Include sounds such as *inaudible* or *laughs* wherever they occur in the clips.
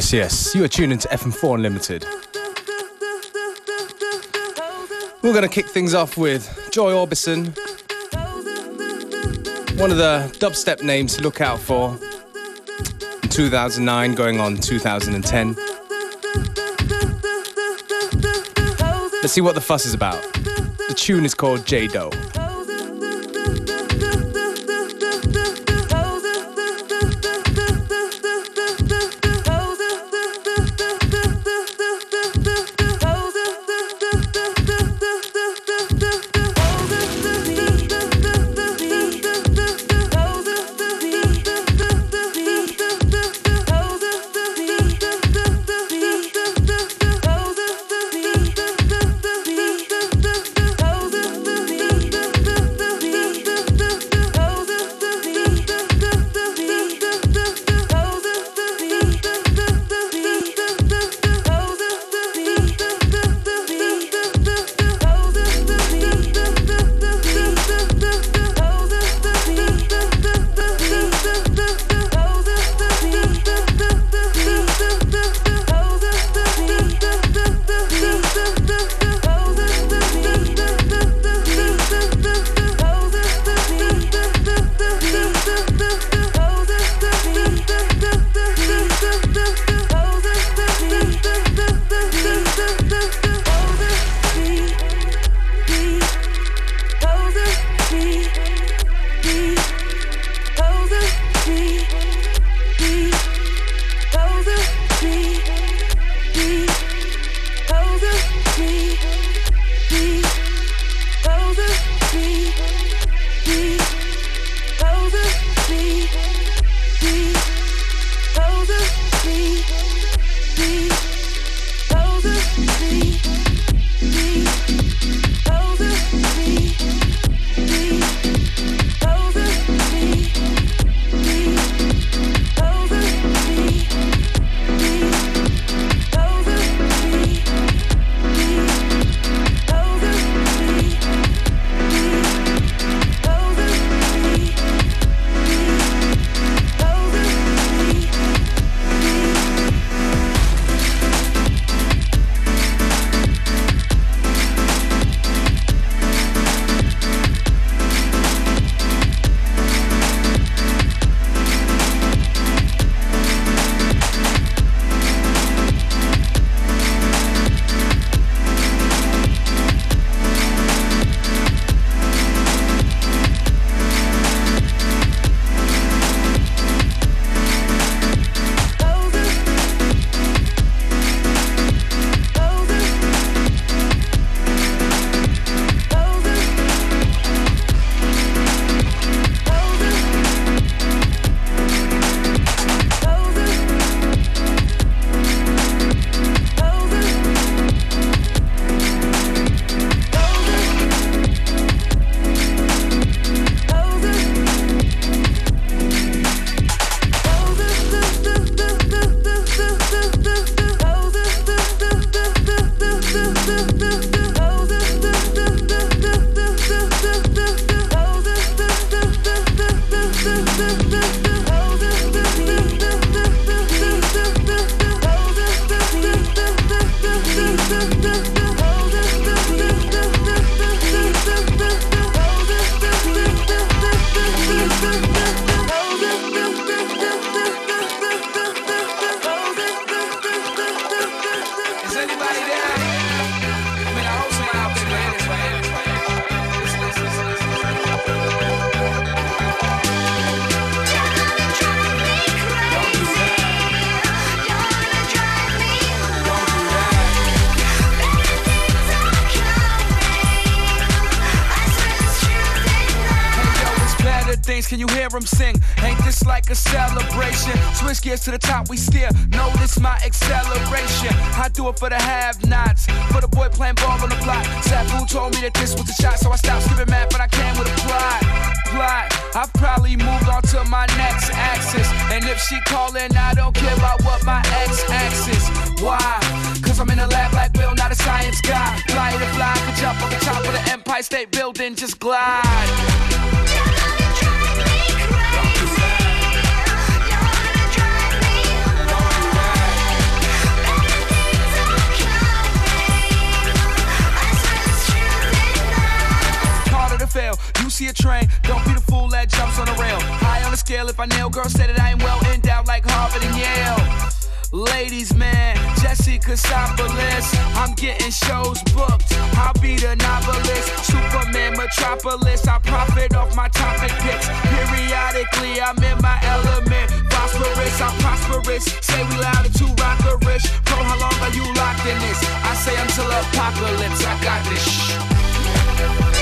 Yes, yes. You are tuned into FM4 Unlimited. We're going to kick things off with Joy Orbison, one of the dubstep names to look out for. In 2009, going on 2010. Let's see what the fuss is about. The tune is called J Do. the science guy. Fly to fly, could jump on the top of the Empire State Building, just glide. fail. You see a train, don't be the fool that jumps on the rail. High on the scale, if I nail, girl, say that I'm well endowed like Harvard and Yale. Ladies, man, Jesse Cassopolis. I'm getting shows booked. I'll be the novelist. Superman Metropolis. I profit off my topic picks. Periodically, I'm in my element. Phosphorus, I'm prosperous. Say we loud and too rockerish. Bro, how long are you locked in this? I say until apocalypse. I got this.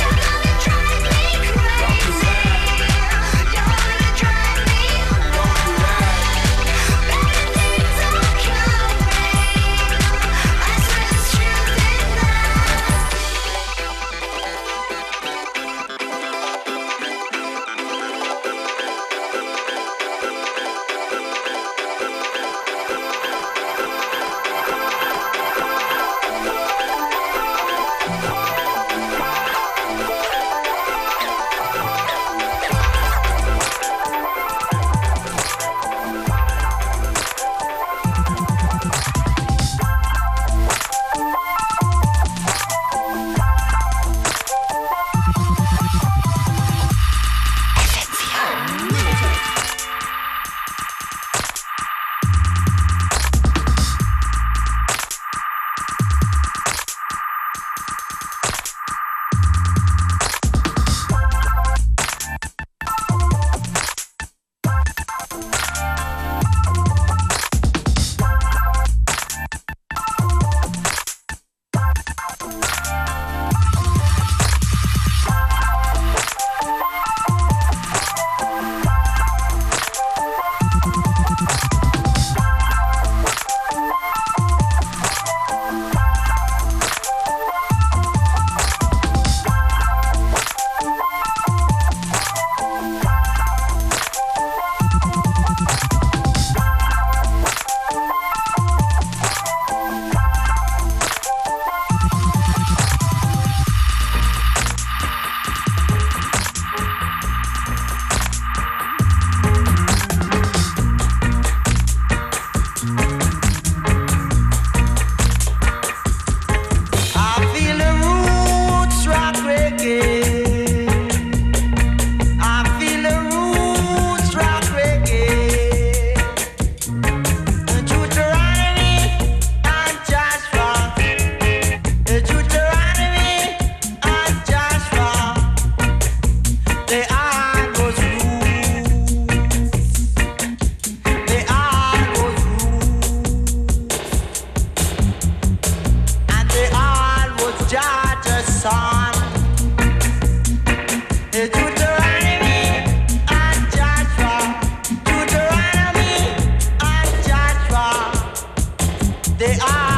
I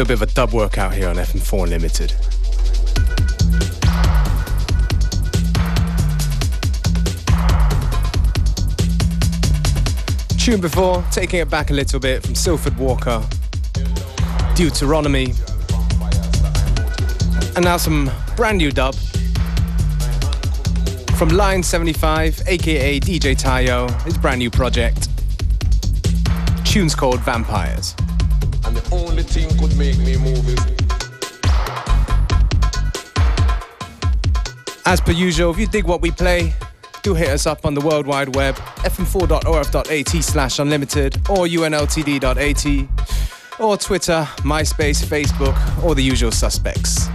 little bit of a dub workout here on FM4 Unlimited. Tune before, taking it back a little bit from Sylford Walker, Deuteronomy, and now some brand new dub from Line 75, aka DJ Tayo, his brand new project. Tune's called Vampires only thing could make me move. As per usual, if you dig what we play, do hit us up on the World Wide Web, fm4.orf.at slash unlimited or unltd.at or Twitter, MySpace, Facebook, or the usual suspects.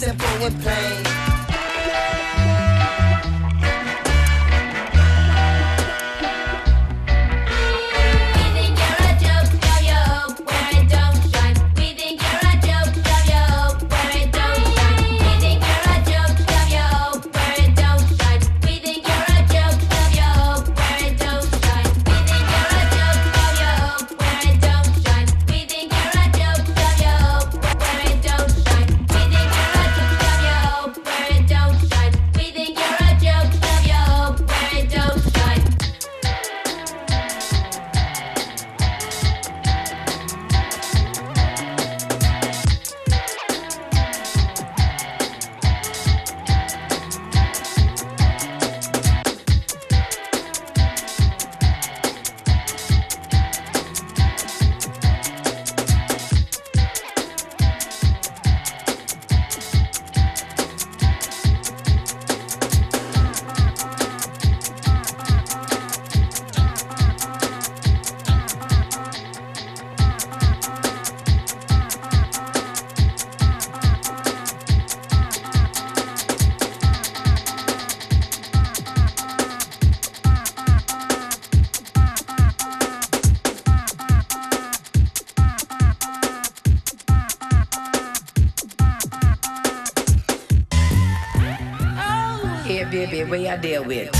simple and plain. I deal with.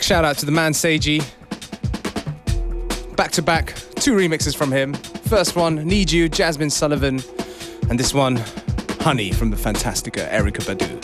Big shout out to the man Seiji. Back to back, two remixes from him. First one, Need You, Jazmine Sullivan, and this one, Honey from the Fantastica, Erykah Badu.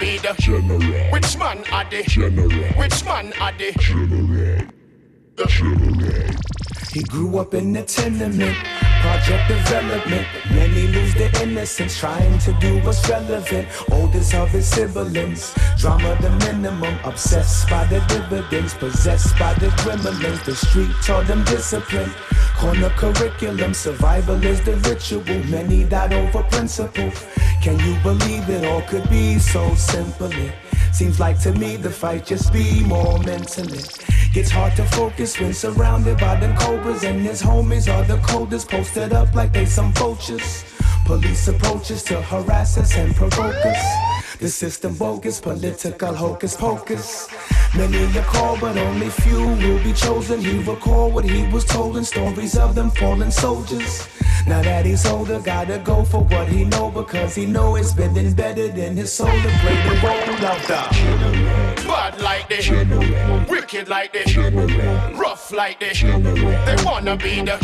Be the General, which man are they? General, Which man are they? General, General. He grew up in the tenement, project development. Many lose their innocence, trying to do what's relevant. Oldest of his siblings, drama the minimum. Obsessed by the dividends, possessed by the gremlins. The street taught them discipline. Corner curriculum, survival is the ritual. Many died over principle. Can you believe it all could be so simple? Seems like to me the fight just be more mentally. It's hard to focus when surrounded by them cobras and his homies are the coldest, posted up like they some vultures. Police approaches to harass us and provoke us. The system bogus, political hocus pocus. Many are called, but only few will be chosen. He recall what he was told in stories of them fallen soldiers. Now that he's older, gotta go for what he know because he know it's been embedded in his soul to play the role of the Bad like this, wicked like this, rough like this. They wanna be the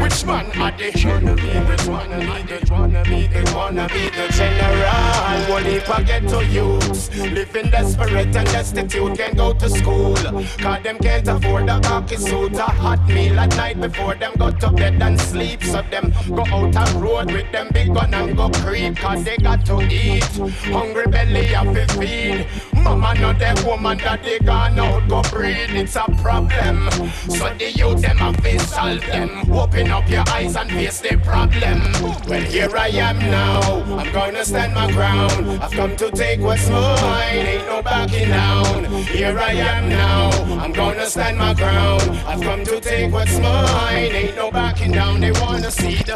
which man are they? Which one are they? Wanna be the wanna be the general. What if I get to use? Living desperate and destitute can go to school. Cause them can't afford a khaki suit, a hot meal at night before them go to bed and sleep. So them go out on road with them big gun and go creep. Cause they got to eat. Hungry belly have to feed. Mama know them woman that they gone out go breed. It's a problem. So the youth them have to solve them. Open up your eyes and face the problem. Well here I am now. I'm gonna stand my ground. I've come to take what's mine. Ain't no backing down. Here I am now. I'm gonna stand my ground. I've come to take what's mine. Ain't no backing down. They wanna see the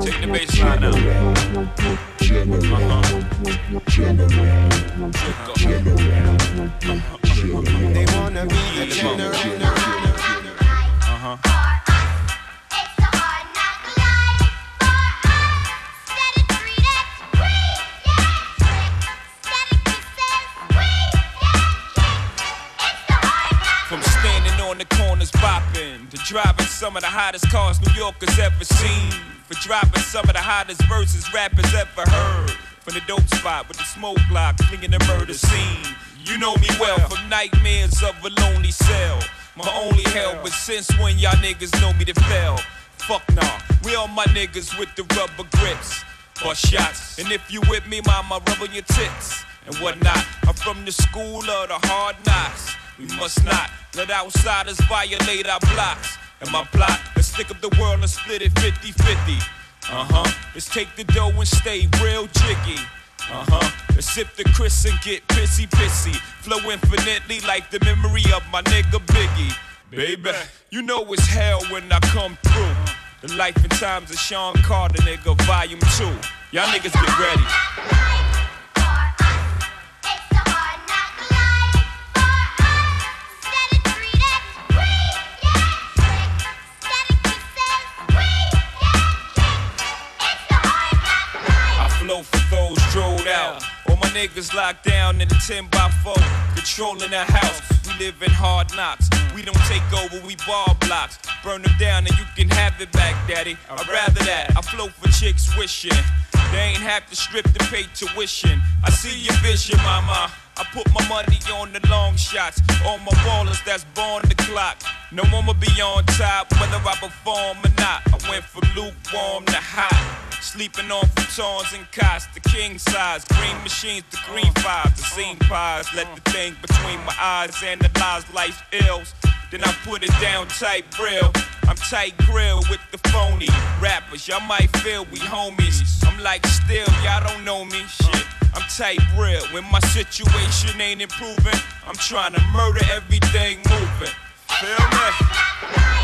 Take the bass line out. General, They wanna be the general. Uh-huh. Some of the hottest cars New Yorkers ever seen. For dropping some of the hottest verses rappers ever heard. From the dope spot with the smoke block, clinging the murder scene. You know me well from nightmares of a lonely cell. My only hell, but since when y'all niggas know me to fail? Fuck nah, we all my niggas with the rubber grips. Bust shots, and if you with me, mama, rub on your tits and whatnot. I'm from the school of the hard knocks. We must not let outsiders violate our blocks. And my plot, let's stick up the world and split it 50 50. Uh huh. Let's take the dough and stay real jiggy. Uh huh. Let's sip the Chris and get pissy pissy. Flow infinitely like the memory of my nigga Biggie. Baby, you know it's hell when I come through. The life and times of Shawn Carter, nigga, volume two. Y'all niggas get ready. Niggas locked down in a 10 by 4, controlling the house. We live in hard knocks. We don't take over, we ball blocks. Burn them down and you can have it back, daddy. I'd rather that. I flow for chicks wishing. They ain't have to strip to pay tuition. I see your vision, mama. I put my money on the long shots. All my ballers that's born the clock. No one will be on top, whether I perform or not. I went from lukewarm to hot. Sleeping on futons and cots, the king size. Green machines, the green fives, the scene pies. Let the thing between my eyes analyze life's ills. Then I put it down tight real. I'm tight grill with the phony rappers. Y'all might feel we homies. I'm like still, y'all don't know me. Shit. I'm tight real. When my situation ain't improving, I'm trying to murder everything moving. Feel me?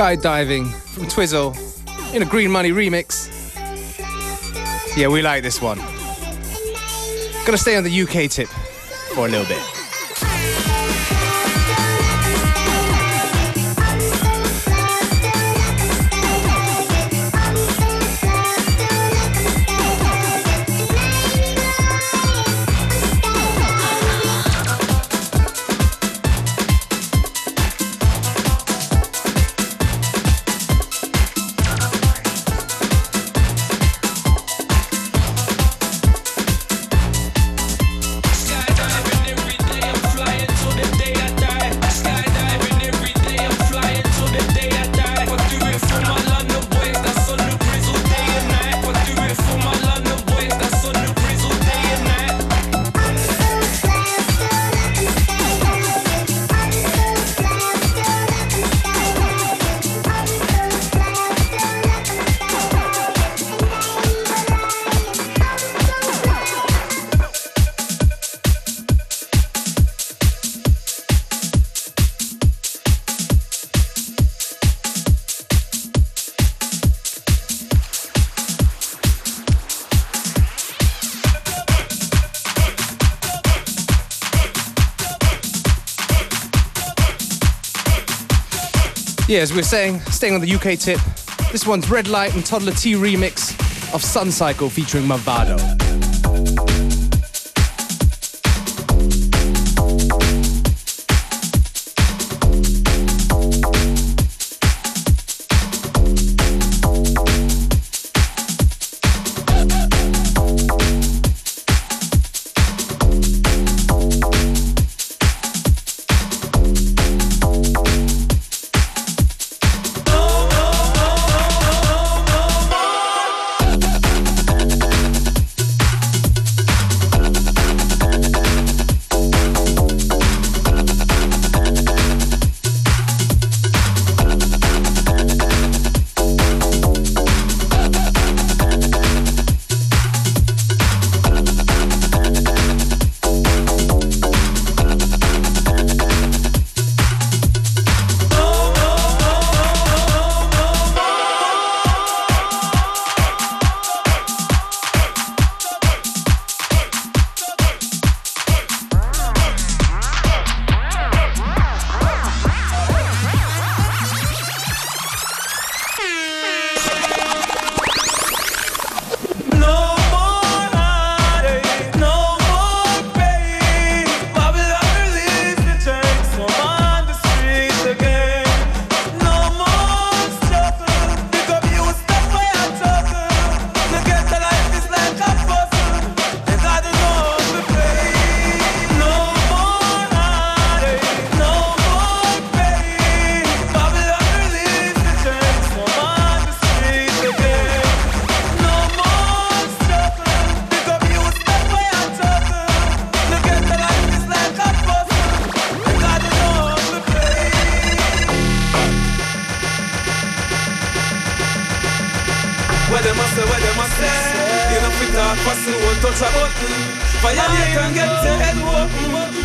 Skydiving from Twizzle in a Green Money remix. Yeah, we like this one. Gonna stay on the UK tip for a little bit. Yeah, as we we're saying, staying on the UK tip, this one's Redlight and Toddla T remix of Sun Cycle featuring Mavado.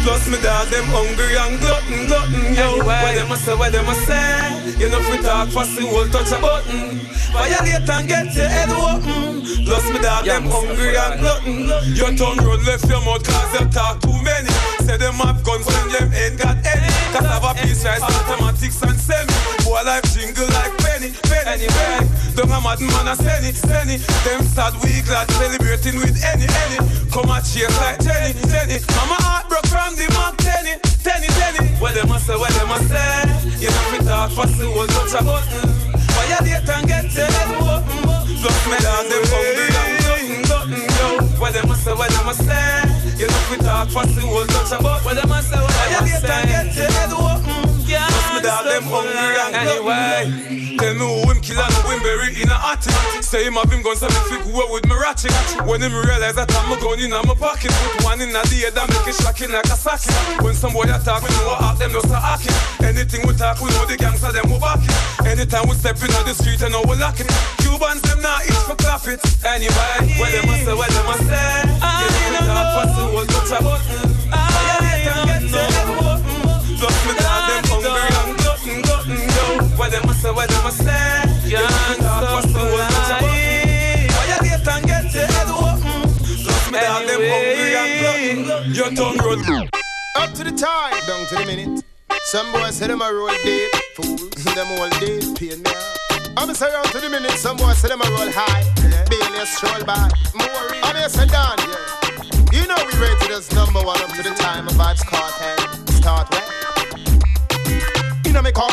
Plus me dog, them hungry and glutton, glutton, yo. What them a say, what them a say? You know fit talk fast, you won't touch a button. Violate and get your head open. Plus me dog, them hungry and glutton. Your tongue road left your mouth cause you talk too many. Say them have guns when them ain't got any Cause have a piece rise mathematics and semi. Boy life jingle like penny, penny, penny. Don't a mad man a send it, Them sad we glad celebrating with any, any. Come a chase like Jenny, Jenny. Mama heart broke from the mark tenny, tenny, tenny. What them a say, what them a say? You know fi talk fast, you will touch a button. Violate and get your head open mm, Plus mm. me dog, them hungry and glutton, glutton, yo. What them a say, what them a say? You know fi talk fast, you will touch a button. What them a say, what them a say? Violate and get your head open Dog, them hungry and glutton Tell me who him kill and who him bury in a attic Say him have him gun so me fi go with me ratchet. When him realize that I'm a gun in my pocket Put one in a the head and make it shocking like a socket. When some boy attack we know what them a hacking Anything we talk we know the gangster them we back it. Anytime we step in on the street and know we lock it. Cubans them not eat for clap it Anyway, what them a say, what them a say. You know. we talk fast we will touch a button Violate me dog them hungry and glutton Your tongue roll Up to the time, down to the minute. Some boys say them a roll deep, fools. them all deep, pain me out. I'm say round to the minute. Some boys say them a roll high, Bailey a stroll by. More, I'm here say down. You know we rated as number one up to the time of Vybz Kartel. Start where? You know me call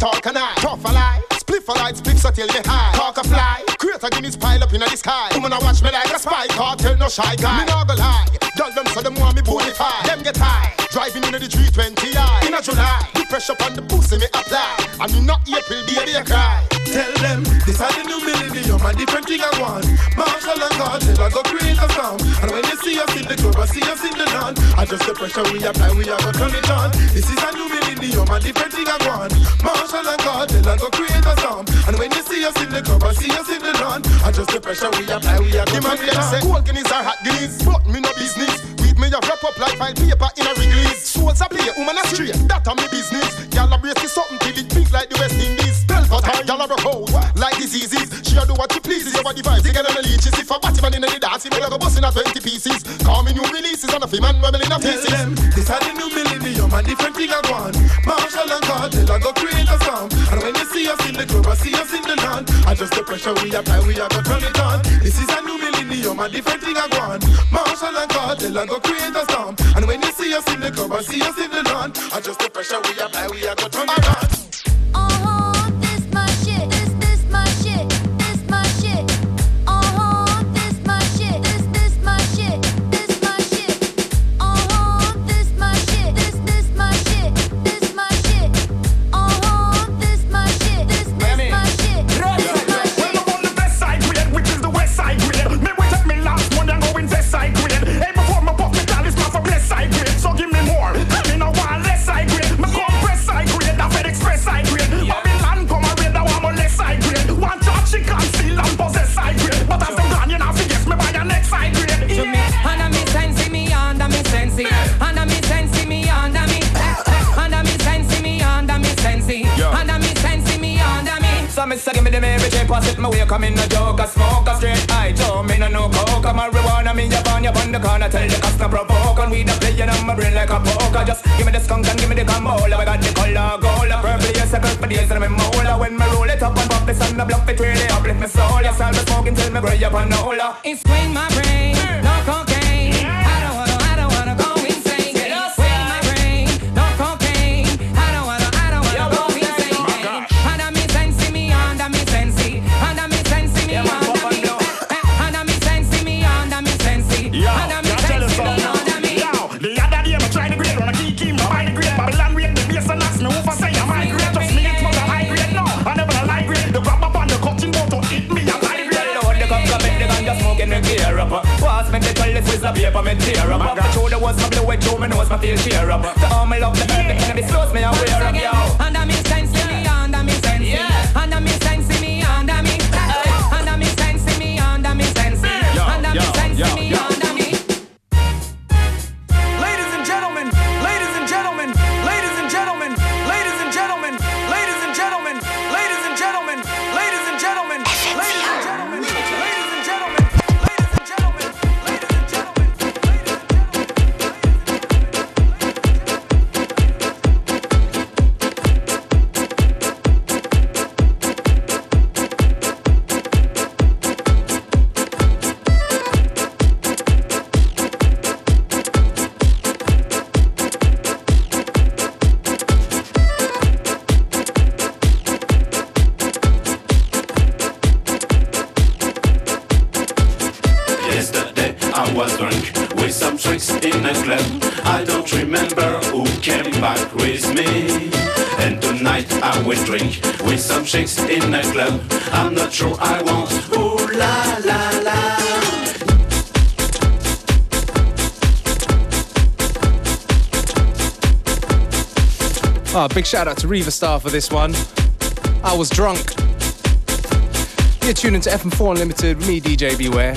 talk can I tough a lie. Spliff a light, spliff so till me high. Talk a fly, create a Guinness pile up in the sky. Woman a watch me like a spy, Kartel no shy guy. Me nah go lie, dull them so them want me bonify. Them get high, driving into the 320i. In a July, the pressure on the pussy me apply. And me not April, baby I cry. Tell them this is the new millennium and different thing I want. Marshall and Cartel, I go create a sound. And when see us in the club, I see us in the land. Adjust the pressure we apply, we are gonna turn it on. This is a new millennium and different thing I want. Marshall and Cartel, I go create a sound. And when you see us in the club, I see us in the land. Adjust the pressure we apply, we are gonna turn it them say on. cold guineas are hot guineas, but me no business. Weed me a wrap up like file paper in a release. Souls a play, woman a straight, that a me business. Y'all a brace it something till it big like the West Indies. Tell for time, y'all a broke out like diseases. She a do what you please, your body vibes, you get on the leeches. If a batty man in the dance, he may go bust in a 20 pieces pieces and a man rebel in a pieces. Tell them, this is the new millennium and different thing are gone. Marshall and cartel are go create a sound. And when you see us in the club, I see us in the land. I just the pressure we apply, we are to turn it on. This is a new millennium and different thing are gone. Marshall and cartel are go create a sound. And when you see us in the club, I see us in the land. I just the Shout out to Reva Star for this one. I was drunk. You're tuning to FM4 Unlimited with me, DJ Beware.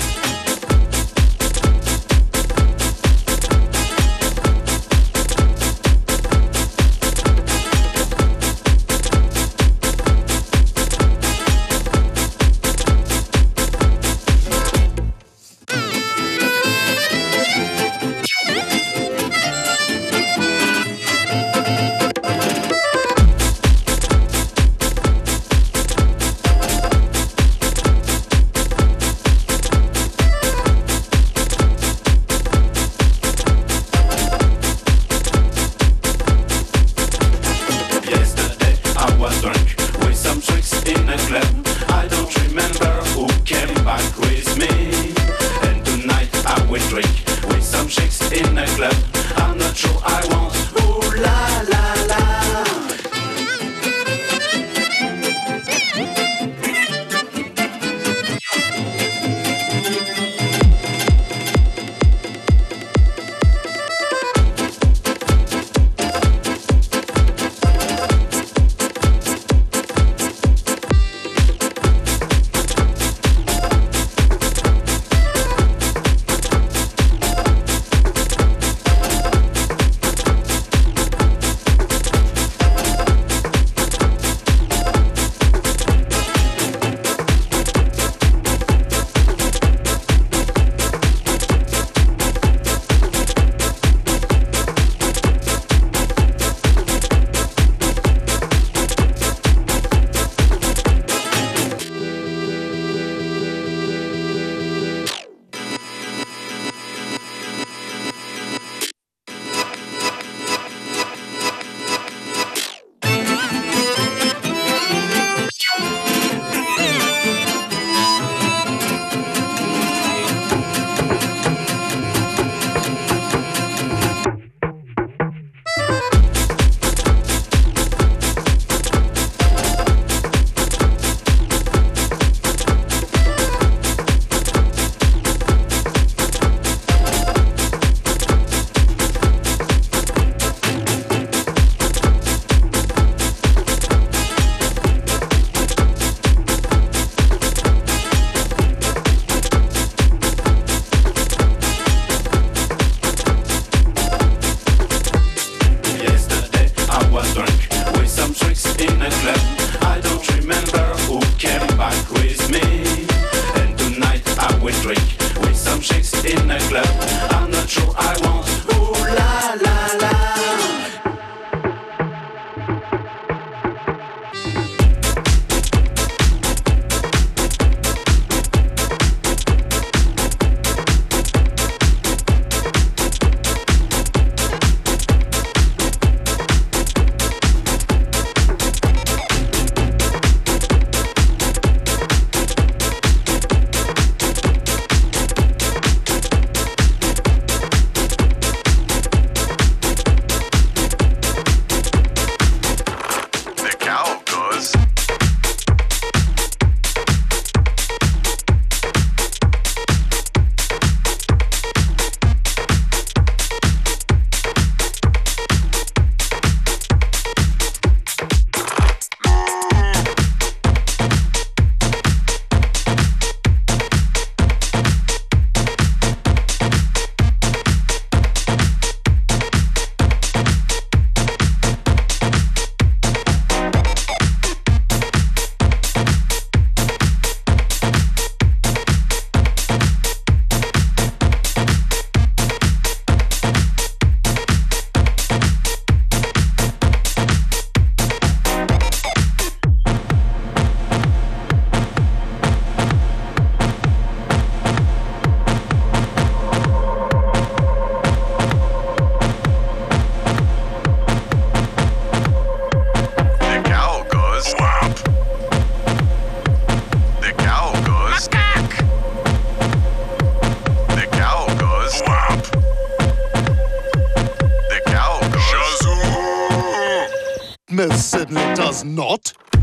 Does not.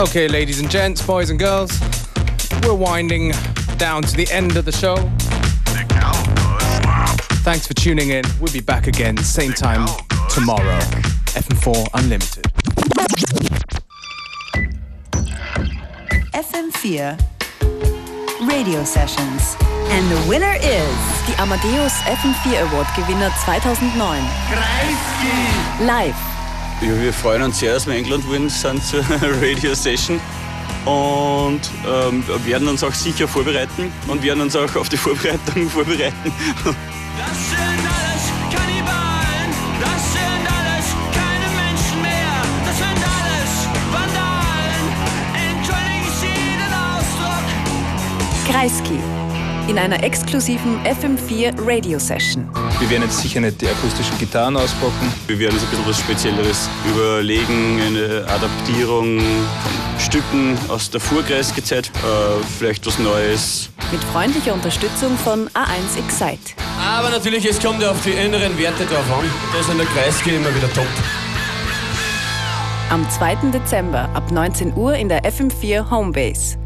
Okay, ladies and gents, boys and girls, we're winding down to the end of the show. Thanks for tuning in. We'll be back again, same time tomorrow. FM4 Unlimited. FM4 Radio Sessions. And the winner is Die Amadeus FM4 Award Gewinner 2009. Live. Ja, wir freuen uns sehr, dass wir eingeladen worden sind zur *laughs* Radio Session und ähm, werden uns auch sicher vorbereiten und werden uns auch auf die Vorbereitung *laughs* vorbereiten. Das sind alles Kannibalen, das sind alles keine Menschen mehr, das sind alles Vandalen. Entschuldigen Sie den Ausdruck. Kreisky. In einer exklusiven FM4 Radio Session. Wir werden jetzt sicher nicht die akustischen Gitarren auspacken. Wir werden uns ein bisschen was Spezielleres überlegen, eine Adaptierung von Stücken aus der Vorkreiszeit, äh, vielleicht was Neues. Mit freundlicher Unterstützung von A1 Excite. Aber natürlich, es kommt ja auf die inneren Werte drauf an. Da ist in der Kreisky immer wieder top. Am 2. Dezember ab 19 Uhr in der FM4 Homebase.